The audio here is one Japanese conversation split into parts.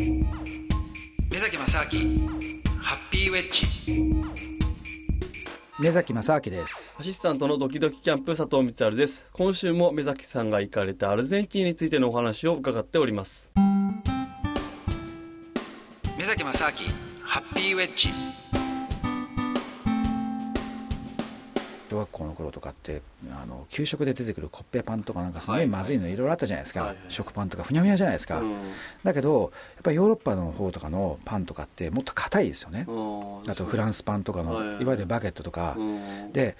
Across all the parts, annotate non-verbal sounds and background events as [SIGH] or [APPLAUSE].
目崎正明ハッピーウェッジ。目崎正明です。アシスタントのドキドキキャンプ佐藤光晴です。今週も目崎さんが行かれたアルゼンチンについてのお話を伺っております。目崎正明ハッピーウェッジ小学校の頃とかってあの給食で出てくるコッペパンとかなんかすごはいい。まずいのいろいろあったじゃないですか、はいはい。食パンとかふにゃふにゃじゃないですか、うん。だけどやっぱりヨーロッパの方とかのパンとかってもっと硬いですよね、あとフランススパンとかの、はい。いわゆるバゲットとか、うん。で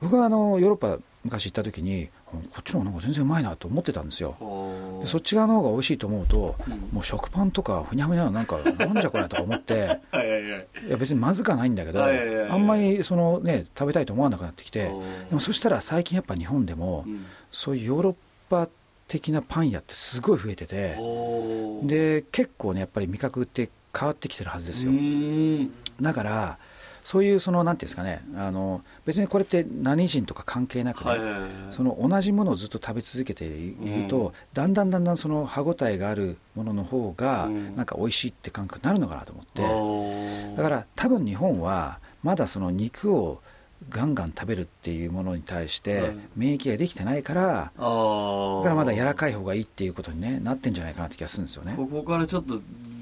僕はあのヨーロッパ昔行った時にこっちの方がなんか全然うまいなと思ってたんですよ。でそっち側の方が美味しいと思うと、うん。もう食パンとかふにゃふにゃのなんかなんじゃこれとか思って [LAUGHS] はいや別にまずくはないんだけど、あんまりその、ね、食べたいと思わなくなってきて、う。んでもそしたら最近やっぱ日本でも、うん。そういうヨーロッパ的なパン屋ってすごい増えてて、で結構ねやっぱり味覚って変わってきてるはずですよ、うん。だからそういうそのなんていうんですかね。あの別にこれって何人とか関係なくね、はいはいはいその同じものをずっと食べ続けていると、うん。だんだんだんだんその歯ごたえがあるものの方がうん。なんか美味しいって感覚になるのかなと思って、だから多分日本はまだその肉をガンガン食べるっていうものに対してはい。免疫ができてないから、あー。だからまだ柔らかい方がいいっていうことに、ね、なってんじゃないかなって気がするんですよね。ここからちょっと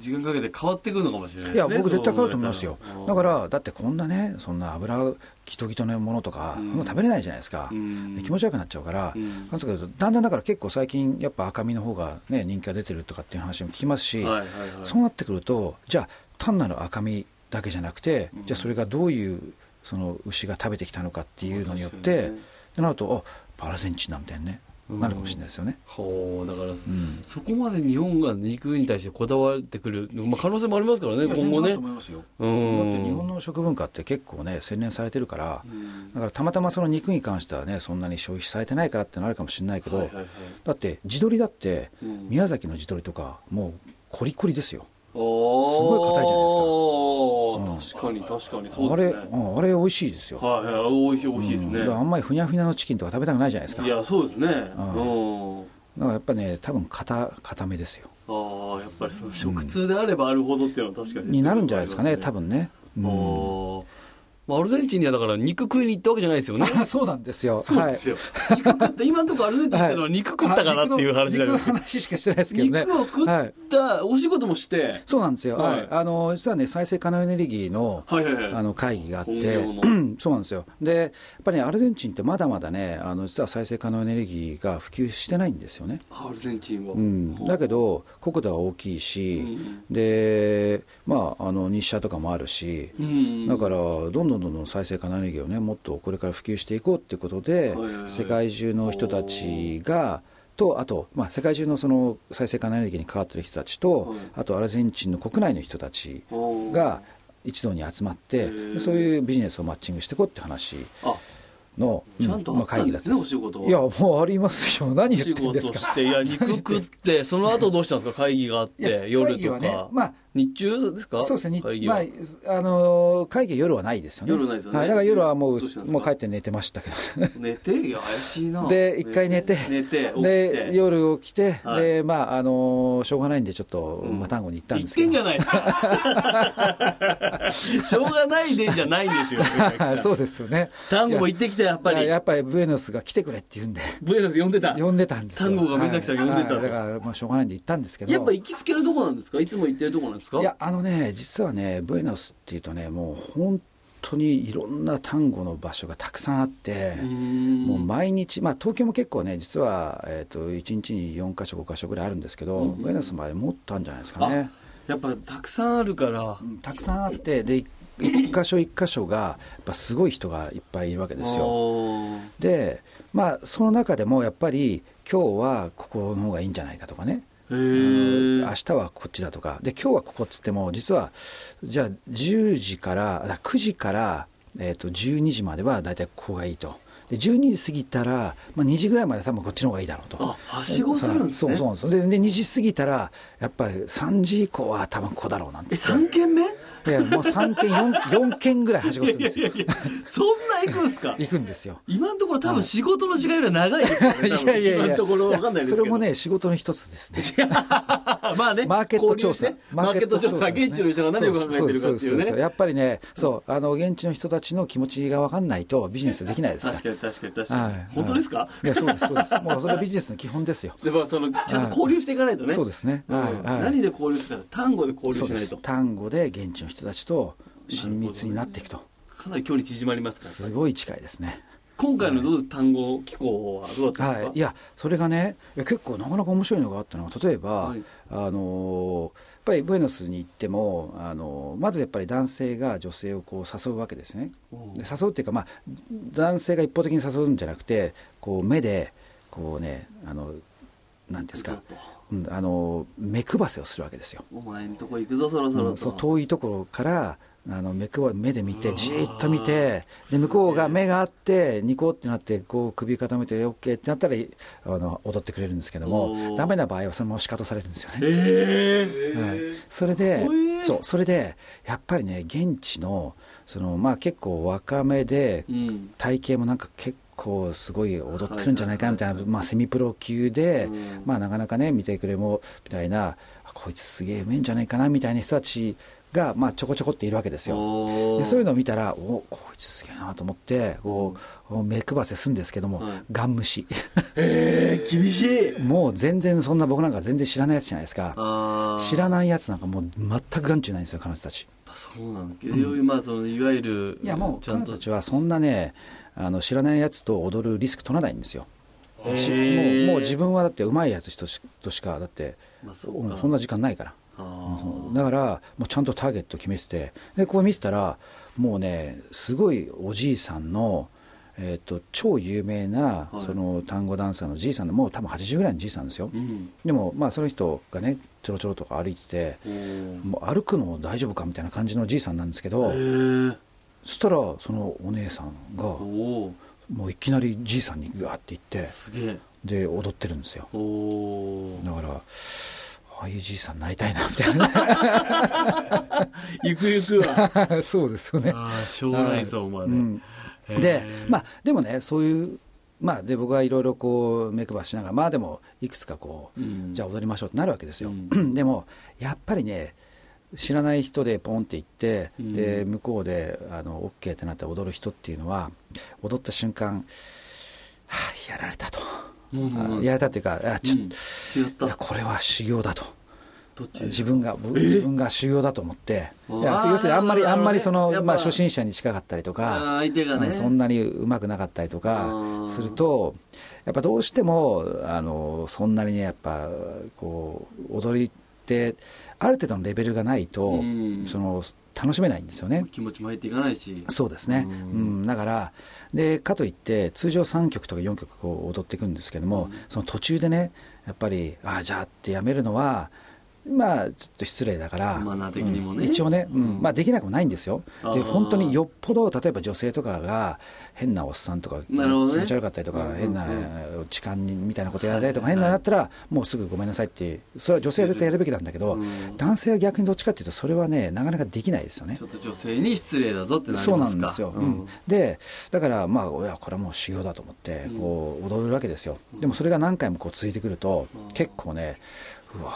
時間かけて変わってくるのかもしれないいやですね僕絶対変わると思いますよ。だからだってこんなねそんな油ギトギトのものとか、うん。食べれないじゃないですか、うん。で気持ち悪くなっちゃうから、うん。なんですけどだんだんだから結構最近やっぱ赤身の方がね人気が出てるとかっていう話も聞きますし、はいはいはい。そうなってくるとじゃあ単なる赤身だけじゃなくて、うん。じゃあそれがどういうその牛が食べてきたのかっていうのによって、にね。なるとあアルゼンチンだみたいにね、なるかもしれないですよね。だから、ん。そこまで日本が肉に対してこだわってくる、まあ、可能性もありますからね今後ね。全然あると思いますよ。うん。だって日本の食文化って結構ね洗練されてるから、うん。だからたまたまその肉に関してはねそんなに消費されてないからってのあるかもしれないけど、だって地鶏だってうん。宮崎の地鶏とかもうコリコリですよ、おすごい硬いじゃないですか、確かに確かにそうあれ、ですね。うんあれ美味しいですよ、はいはい美味しい美味しいですね、あんまりふにゃふにゃのチキンとか食べたくないじゃないですか。いやそうですね。うん。うん。だからやっぱね多分硬硬めですよ。ああやっぱりその食通であればあるほどっていうのは確かにになるんじゃないですかね多分分ね、うまあアルゼンチンにはだから肉食いに行ったわけじゃないですよね。[LAUGHS] そうなんですよ。そうですよ、肉食った今のところアルゼンチンってのは肉食ったかなっていう話になります肉の話しかしてないですけどね。肉を食ったお仕事もして、そうなんですよ、はい。はい、あの実はね再生可能エネルギーのはいはいはいあの会議があって [CLEARS THROAT] そうなんですよ。でやっぱりねアルゼンチンってまだまだねあの実は再生可能エネルギーが普及してないんですよね、アルゼンチンは、うん、だけど国土は大きいし、でまああの日射とかもあるしうん。だからどんどんどんどん再生可能エネルギーをねもっとこれから普及していこうっていうことで、世界中の人たちがとあと、まあ、世界中のその再生可能エネルギーに関わってる人たちと、はい。あとアルゼンチンの国内の人たちが一堂に集まってそういうビジネスをマッチングしていこうって話。あの、ちゃんとあったんですね、まあお仕事は。いやもうありますよ。何言ってんですか。していや肉食ってその後どうしたんですか？会議があって夜とか、ねまあ日中ですか？そうですね、会議は、まあ、あの会議は夜はないですよね。夜ないですよね。はい、だから夜はもうもう帰って寝てましたけど。寝て？いや怪しいな。で一回寝て。寝てでて。夜起きて、はい。でまああのしょうがないんでちょっとうん。マタンゴに行ったん言っですけど、てんじゃない。ですかしょうがないでじゃないんですよ。[LAUGHS] そうですよね。単語も行ってきたやっぱり。いややっぱりブエノスが来てくれって言うんで。ブエノス呼んでた。呼んでたんですよ。単語が目崎さん呼んでたと。はい。はいだからまあしょうがないんで行ったんですけど。やっぱ行きつけのとこなんですか？いつも行ってるとこなんですか？いやあのね実はねブエノスっていうとねもう本当にいろんな単語の場所がたくさんあって、もう毎日、まあ、東京も結構ね実は、えー、と1日に4か所5か所ぐらいあるんですけど、うん。ブエノスの場合もっとあるんじゃないですかね。やっぱたくさんあるから。うんたくさんあってで一箇所一箇所がやっぱすごい人がいっぱいいるわけですよ。よでまあその中でもやっぱり今日はここの方がいいんじゃないかとかね。へ明え日はこっちだとか。で今日はここっつっても実はじゃあ10時からあ9時から、えー、と12時までは大体ここがいいと。で12時過ぎたら、まあ、2時ぐらいまで多分こっちの方がいいだろうと。あはしごするんですね。そうそうででで2時過ぎたらやっぱり3時以降は多分ここだろうなんて3軒目？いやもう3軒 4, 4軒ぐらいはしごするんですよ。そんな行くんすか？[LAUGHS] 行くんですよ。今のところ多分仕事の時間よりは長いですよねいやいやいや。今のところわかんないですけど。それもね仕事の一つですね。[LAUGHS] まあね。マーケット調査、交流してマーケット調査現地の人が何を考えてるかっていうね。やっぱりねそうあの現地の人たちの気持ちが分かんないとビジネスできないですから。確かに確かに確かに、はい。本当ですか、い。やそうですそうです。もうそれはビジネスの基本ですよ。[LAUGHS] でもそのちゃんと交流していかないとね、そうですね、何で交流するか。単語で交流しないと。す。単語で現地の人たちと親密になっていくと。かなり距離縮まりますから。すごい近いですね。今回のどう単語機構はどうだったんですか、はい、いやそれがね結構なかなか面白いのがあったのは例えば、はい。あのやっぱりブエノスに行ってもあのまずやっぱり男性が女性をこう誘うわけですね。誘うっていうか、まあ、男性が一方的に誘うんじゃなくてこう目でこうねあのなんですかうんあの目配せをするわけですよ、お前んとこ行くぞそろそろと、うんそう遠いところからあの目くわ目で見てじーっと見てで向こうが目があってニコってなってこう首固めて OK ってなったらあの踊ってくれるんですけどおもー。ダメな場合はそのまま仕方されるんですよね、ええはい、それで怖えそうそれでやっぱりね現地のそのまあ結構若めでうん。体型もなんか結構すごい踊ってるんじゃないかみたいな、まあ、セミプロ級で、うん。まあ、なかなかね見てくれもみたいなあこいつすげえうめえんじゃないかなみたいな人たちが、まあ、ちょこちょこっているわけですよ。でそういうのを見たらおこいつすげえなと思ってこう目配せするんですけども、はい。ガン無視。ええ厳しい。もう全然そんな僕なんか全然知らないやつじゃないですか。知らないやつなんかもう全く眼中ないんですよ彼女たち。そうなんだけど、まあそのいわゆるいやもう彼女たちはそんなねあの知らないやつと踊るリスク取らないんですよ。もうもう自分はだってうまいやつとしとしかだってまあそそんな時間ないから。だからもうちゃんとターゲット決めててでこう見てたらもうねすごいおじいさんの、えー、と超有名なはい。その単語ダンサーのじいさんでもう多分80ぐらいのじいさんですよ。うん。でもまあその人がねちょろちょろとか歩いててもう歩くの大丈夫かみたいな感じのじいさんなんですけどそしたらそのお姉さんがもういきなりじいさんにグワーって行ってすげえ。で踊ってるんですよ。だからああいうじいさんになりたいなみたいなゆくゆくは [LAUGHS] そうですよね。ああ将来像まで、うん。でまあでもねそういうまあで僕はいろいろこう目配しながらまあでもいくつかこう、うん。じゃあ踊りましょうってなるわけですよ、う [CLEARS THROAT] でもやっぱりね知らない人でポンって行って、うん。で向こうであの OK ってなって踊る人っていうのは踊った瞬間はあやられたと、うんあやられたっていうかあちょっと、うん。これは修行だと。自分が自分が修行だと思って。いや要するにあんまりあんまりその、まあ、初心者に近かったりとあかー相手がね。うんそんなにうまくなかったりとあかー。するとやっぱどうしてもあのそんなにねやっぱこう踊りってある程度のレベルがないと、うん。その楽しめないんですよね。気持ちも入っていかないし。そうですね、ううん。んだからでかといって通常3曲とか4曲こう踊っていくんですけども、うん。その途中でねやっぱりああじゃあってやめるのはまあちょっと失礼だから。マナー的にもね。うん。一応ね、うん。うん。まあ、できなくもないんですよ。あー。で本当によっぽど例えば女性とかが変なおっさんとかね。持ち悪かったりとか、うん。うんうん。変な痴漢にみたいなことやられたりとか、変なのだったらもうすぐごめんなさいってそれは女性は絶対やるべきなんだけど、うん。男性は逆にどっちかっていうとそれはねなかなかできないですよね。ちょっと女性に失礼だぞってなりそうますか。なんですよ、でだからまあいやこれはもう修行だと思ってうん。こう踊るわけですよ、でもそれが何回もこう続いてくるとうん。結構ねうわ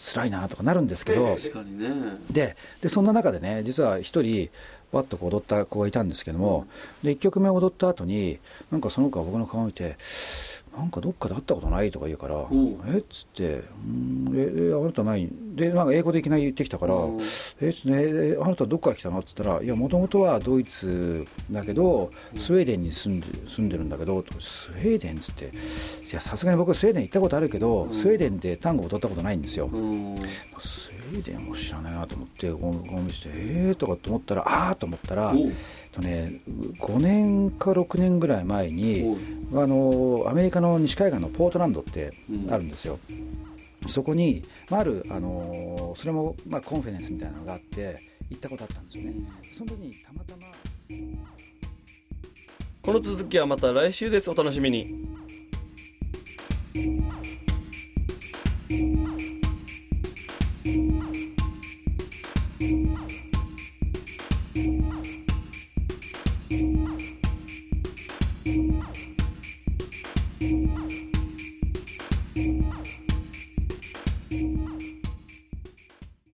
辛いなとかなるんですけど確かにね。ででそんな中でね実は一人バッとこう踊った子がいたんですけども、で1曲目踊った後になんかその子が僕の顔を見て「なんかどっかで会ったことない?」とか言うからう「え？っ?」つって「うんええあなたない?」でなんか英語でいきなり言ってきたからうん「え？っ?」つってあなたどっから来たの?」っつったら「いやもともとはドイツだけどスウェーデンに住んで住んでるんだけど」とスウェーデン?」っつって「いやさすがに僕スウェーデン行ったことあるけど、うんスウェーデンでタンゴ踊ったことないんですよ」うんスウェーデンを知らないなと思ってこうこう見てえー？とかと思ったらああと思ったら、とね、5年か6年ぐらい前にあのアメリカの西海岸のポートランドってあるんですよ、うん、そこに、まあ、ある、あのそれも、まあ、コンフェレンスみたいなのがあって行ったことあったんですよね、その時にたまたまこの続きはまた来週です。お楽しみに。